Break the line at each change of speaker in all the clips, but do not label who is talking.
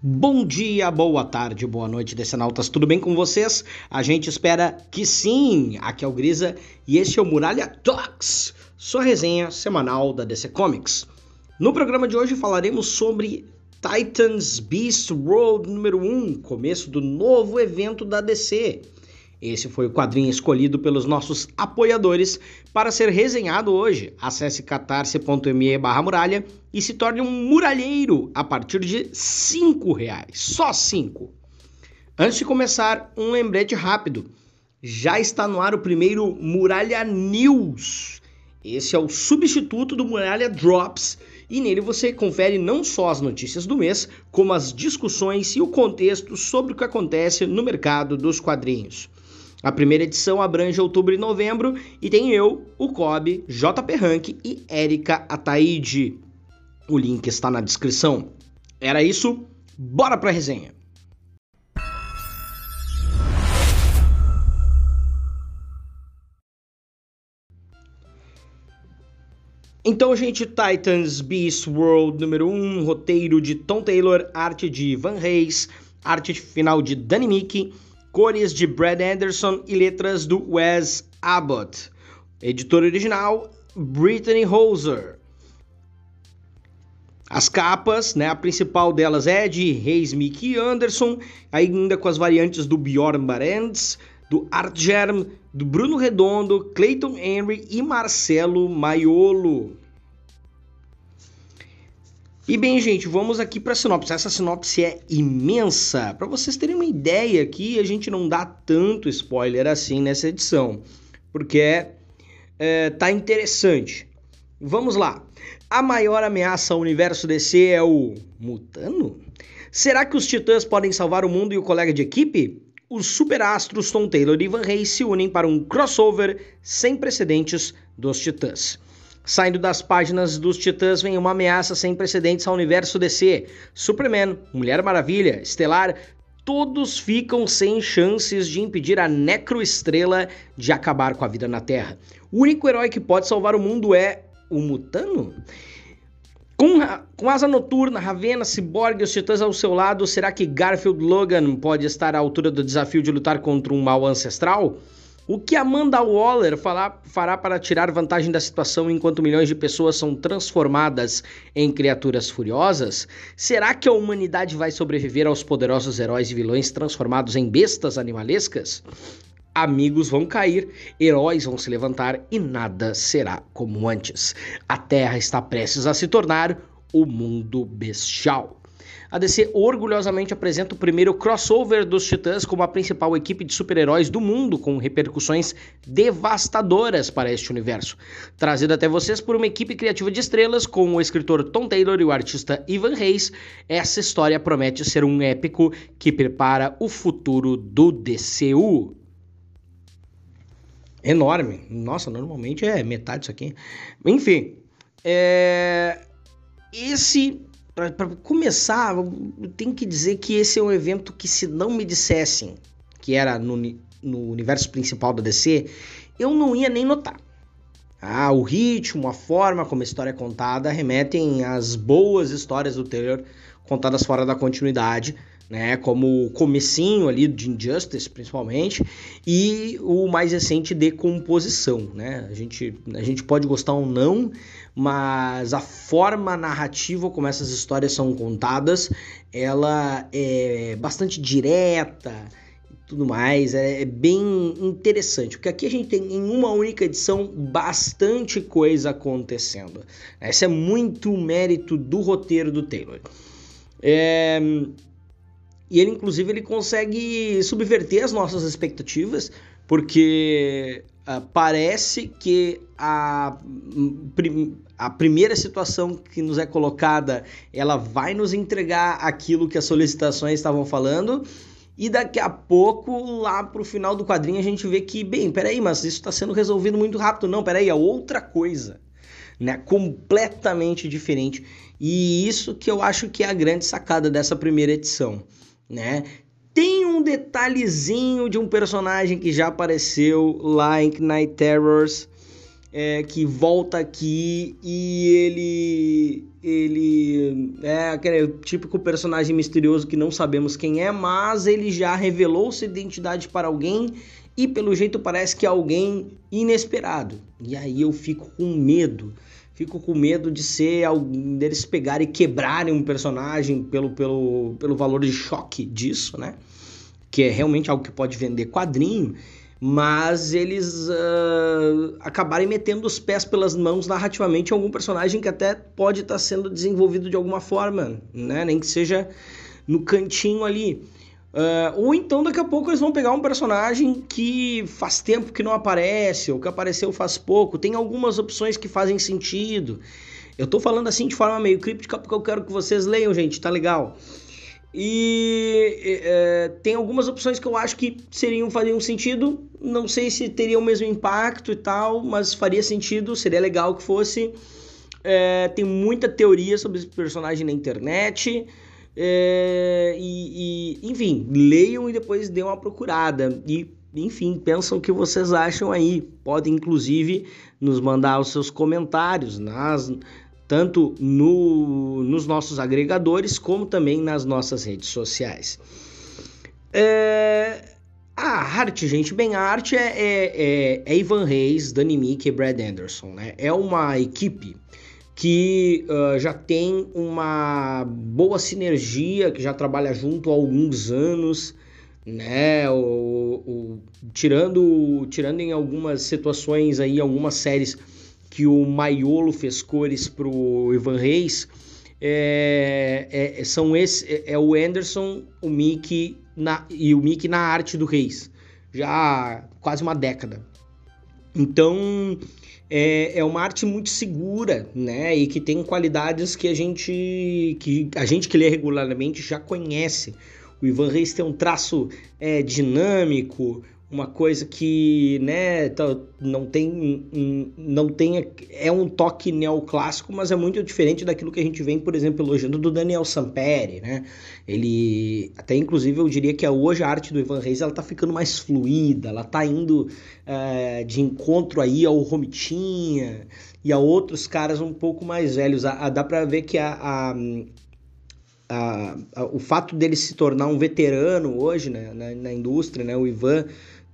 Bom dia, boa tarde, boa noite, Decenautas, tudo bem com vocês? A gente espera que sim! Aqui é o Grisa e este é o Muralha Talks, sua resenha semanal da DC Comics. No programa de hoje falaremos sobre Titans Beast World número 1, começo do novo evento da DC. Esse foi o quadrinho escolhido pelos nossos apoiadores para ser resenhado hoje. Acesse catarse.me barra muralha e se torne um muralheiro a partir de cinco reais. Só cinco. Antes de começar, um lembrete rápido. Já está no ar o primeiro Muralha News. Esse é o substituto do Muralha Drops e nele você confere não só as notícias do mês, como as discussões e o contexto sobre o que acontece no mercado dos quadrinhos. A primeira edição abrange outubro e novembro e tem eu, o Kobe, JP Rank e Erika Ataide. O link está na descrição. Era isso, bora pra resenha! Então, gente, Titans Beast World número 1, roteiro de Tom Taylor, arte de Van Reis, arte final de Danny Mickey, cores de Brad Anderson e letras do Wes Abbott. Editor original, Brittany Hoser. As capas, né, a principal delas é de Reis Mickey Anderson, ainda com as variantes do Bjorn Barends, do Art Germ, do Bruno Redondo, Clayton Henry e Marcelo Maiolo. E bem, gente, vamos aqui para a sinopse. Essa sinopse é imensa. Para vocês terem uma ideia aqui, a gente não dá tanto spoiler assim nessa edição, porque é, tá interessante. Vamos lá. A maior ameaça ao universo DC é o Mutano? Será que os Titãs podem salvar o mundo e o colega de equipe? Os superastros Tom Taylor e Van Reis se unem para um crossover sem precedentes dos Titãs. Saindo das páginas dos Titãs vem uma ameaça sem precedentes ao universo DC. Superman, Mulher Maravilha, Estelar, todos ficam sem chances de impedir a Necroestrela de acabar com a vida na Terra. O único herói que pode salvar o mundo é o Mutano? Com, com Asa Noturna, Ravena, Cyborg e os Titãs ao seu lado, será que Garfield Logan pode estar à altura do desafio de lutar contra um mal ancestral? O que Amanda Waller fará para tirar vantagem da situação enquanto milhões de pessoas são transformadas em criaturas furiosas? Será que a humanidade vai sobreviver aos poderosos heróis e vilões transformados em bestas animalescas? Amigos vão cair, heróis vão se levantar e nada será como antes. A Terra está prestes a se tornar o mundo bestial a DC orgulhosamente apresenta o primeiro crossover dos Titãs como a principal equipe de super-heróis do mundo, com repercussões devastadoras para este universo. Trazido até vocês por uma equipe criativa de estrelas, com o escritor Tom Taylor e o artista Ivan Reis, essa história promete ser um épico que prepara o futuro do DCU enorme. Nossa, normalmente é metade disso aqui. Enfim, é... esse para começar, eu tenho que dizer que esse é um evento que, se não me dissessem que era no, no universo principal da DC, eu não ia nem notar. Ah, o ritmo, a forma como a história é contada remetem às boas histórias do Taylor contadas fora da continuidade, né? Como o comecinho ali de Injustice, principalmente, e o mais recente de composição, né? A gente, a gente pode gostar ou não, mas a forma narrativa como essas histórias são contadas, ela é bastante direta tudo mais, é, é bem interessante, porque aqui a gente tem em uma única edição bastante coisa acontecendo. Esse é muito mérito do roteiro do Taylor. É, e ele, inclusive, ele consegue subverter as nossas expectativas, porque uh, parece que a, a primeira situação que nos é colocada, ela vai nos entregar aquilo que as solicitações estavam falando, e daqui a pouco, lá pro final do quadrinho, a gente vê que, bem, peraí, mas isso está sendo resolvido muito rápido. Não, peraí, é outra coisa, né? Completamente diferente. E isso que eu acho que é a grande sacada dessa primeira edição né? Tem um detalhezinho de um personagem que já apareceu lá em Night Terrors, é, que volta aqui e ele ele é aquele típico personagem misterioso que não sabemos quem é, mas ele já revelou sua identidade para alguém e pelo jeito parece que é alguém inesperado. E aí eu fico com medo. Fico com medo de ser alguém deles pegarem e quebrarem um personagem pelo, pelo, pelo valor de choque disso, né? Que é realmente algo que pode vender quadrinho mas eles uh, acabarem metendo os pés pelas mãos narrativamente em algum personagem que até pode estar tá sendo desenvolvido de alguma forma, né? Nem que seja no cantinho ali. Uh, ou então daqui a pouco eles vão pegar um personagem que faz tempo que não aparece, ou que apareceu faz pouco. Tem algumas opções que fazem sentido. Eu tô falando assim de forma meio críptica porque eu quero que vocês leiam, gente, tá legal? E é, tem algumas opções que eu acho que seriam fariam sentido. Não sei se teria o mesmo impacto e tal, mas faria sentido, seria legal que fosse. É, tem muita teoria sobre esse personagem na internet. É, e, e, enfim, leiam e depois dêem uma procurada. E, enfim, pensam o que vocês acham aí. Podem, inclusive, nos mandar os seus comentários nas tanto no, nos nossos agregadores como também nas nossas redes sociais. É, a arte, gente, bem, a arte é, é, é, é Ivan Reis, Danny Meek e Brad Anderson, né? É uma equipe que uh, já tem uma boa sinergia, que já trabalha junto há alguns anos, né? O, o, tirando, tirando em algumas situações aí, algumas séries que o Maiolo fez cores pro Ivan Reis, é, é, são esse, é, é, o Anderson, o Mickey na, e o Mickey na arte do Reis, já há quase uma década. Então é, é uma arte muito segura, né? E que tem qualidades que a gente que a gente que lê regularmente já conhece. O Ivan Reis tem um traço é, dinâmico, uma coisa que né tá, não tem não tem é um toque neoclássico mas é muito diferente daquilo que a gente vem por exemplo elogiando do Daniel Samperi né? Ele até inclusive eu diria que hoje a arte do Ivan Reis ela tá ficando mais fluida ela tá indo é, de encontro aí ao Romitinha e a outros caras um pouco mais velhos. A, a, dá para ver que a, a, o fato dele se tornar um veterano hoje né, na, na indústria, né, o Ivan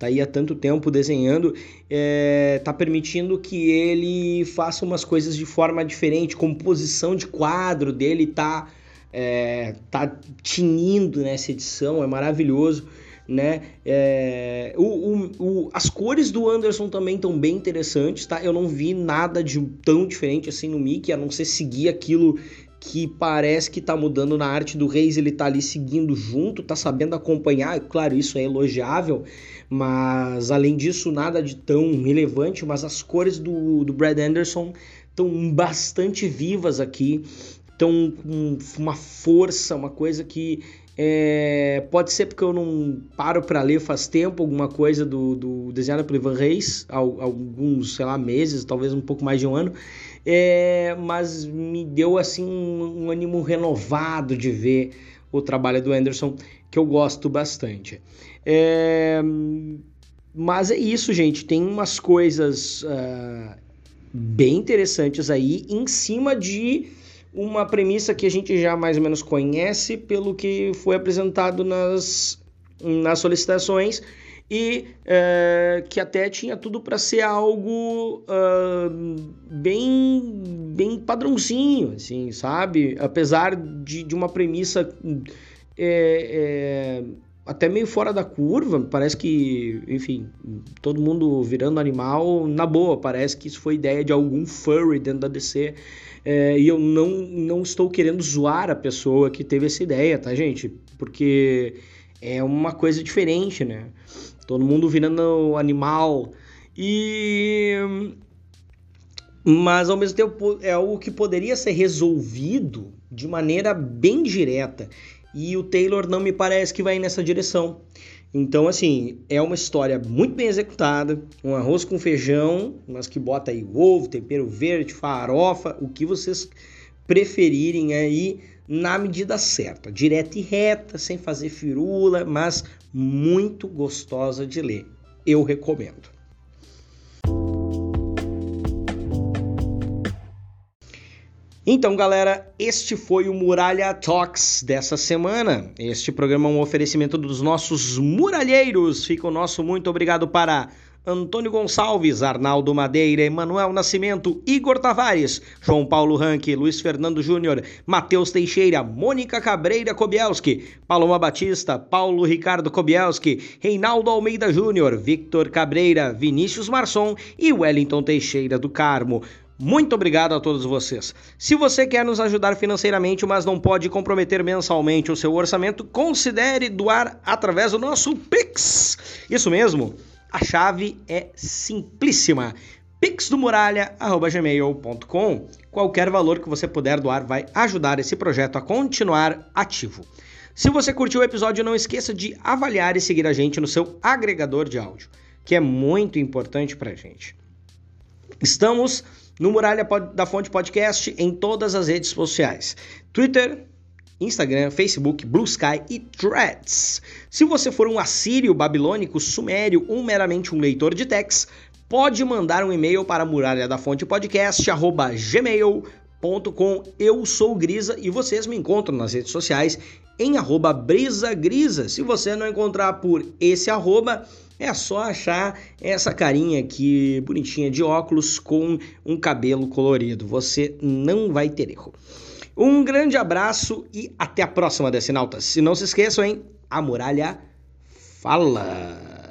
tá aí há tanto tempo desenhando, é, tá permitindo que ele faça umas coisas de forma diferente, composição de quadro dele tá, é, tá tinindo nessa edição, é maravilhoso. Né? É, o, o, o, as cores do Anderson também estão bem interessantes, tá? Eu não vi nada de tão diferente assim no Mickey, a não ser seguir aquilo que parece que tá mudando na arte do Reis, ele tá ali seguindo junto, tá sabendo acompanhar, claro, isso é elogiável, mas além disso, nada de tão relevante, mas as cores do, do Brad Anderson estão bastante vivas aqui, estão com uma força, uma coisa que é, pode ser porque eu não paro para ler faz tempo alguma coisa do, do desenhado pelo Ivan Reis, alguns, sei lá, meses, talvez um pouco mais de um ano, é, mas me deu assim um, um ânimo renovado de ver o trabalho do Anderson, que eu gosto bastante. É, mas é isso, gente. Tem umas coisas uh, bem interessantes aí em cima de uma premissa que a gente já mais ou menos conhece pelo que foi apresentado nas, nas solicitações e é, que até tinha tudo para ser algo uh, bem bem padrãozinho, assim, sabe? Apesar de, de uma premissa é, é, até meio fora da curva, parece que, enfim, todo mundo virando animal, na boa, parece que isso foi ideia de algum furry dentro da DC. É, e eu não, não estou querendo zoar a pessoa que teve essa ideia, tá, gente? Porque é uma coisa diferente, né? Todo mundo virando animal. E. Mas ao mesmo tempo é algo que poderia ser resolvido de maneira bem direta. E o Taylor não me parece que vai nessa direção. Então, assim, é uma história muito bem executada, um arroz com feijão, mas que bota aí ovo, tempero verde, farofa, o que vocês preferirem aí na medida certa, direta e reta, sem fazer firula, mas muito gostosa de ler. Eu recomendo. Então, galera, este foi o Muralha Talks dessa semana. Este programa é um oferecimento dos nossos muralheiros. Fica o nosso muito obrigado para Antônio Gonçalves, Arnaldo Madeira, Emanuel Nascimento, Igor Tavares, João Paulo Ranque, Luiz Fernando Júnior, Matheus Teixeira, Mônica Cabreira Kobielski, Paloma Batista, Paulo Ricardo Kobielski, Reinaldo Almeida Júnior, Victor Cabreira, Vinícius Marçom e Wellington Teixeira do Carmo. Muito obrigado a todos vocês. Se você quer nos ajudar financeiramente, mas não pode comprometer mensalmente o seu orçamento, considere doar através do nosso Pix. Isso mesmo, a chave é simplíssima pixdomuralha.gmail.com. Qualquer valor que você puder doar vai ajudar esse projeto a continuar ativo. Se você curtiu o episódio, não esqueça de avaliar e seguir a gente no seu agregador de áudio, que é muito importante para gente. Estamos no Muralha da Fonte Podcast em todas as redes sociais: Twitter, Instagram, Facebook, Blue Sky e Threads. Se você for um assírio, babilônico, sumério ou meramente um leitor de text, pode mandar um e-mail para muralha gmail.com. Eu sou Grisa e vocês me encontram nas redes sociais em arroba brisagrisa. Se você não encontrar por esse arroba, é só achar essa carinha aqui bonitinha de óculos com um cabelo colorido. Você não vai ter erro. Um grande abraço e até a próxima, Decinautas. E não se esqueçam, hein? A muralha fala!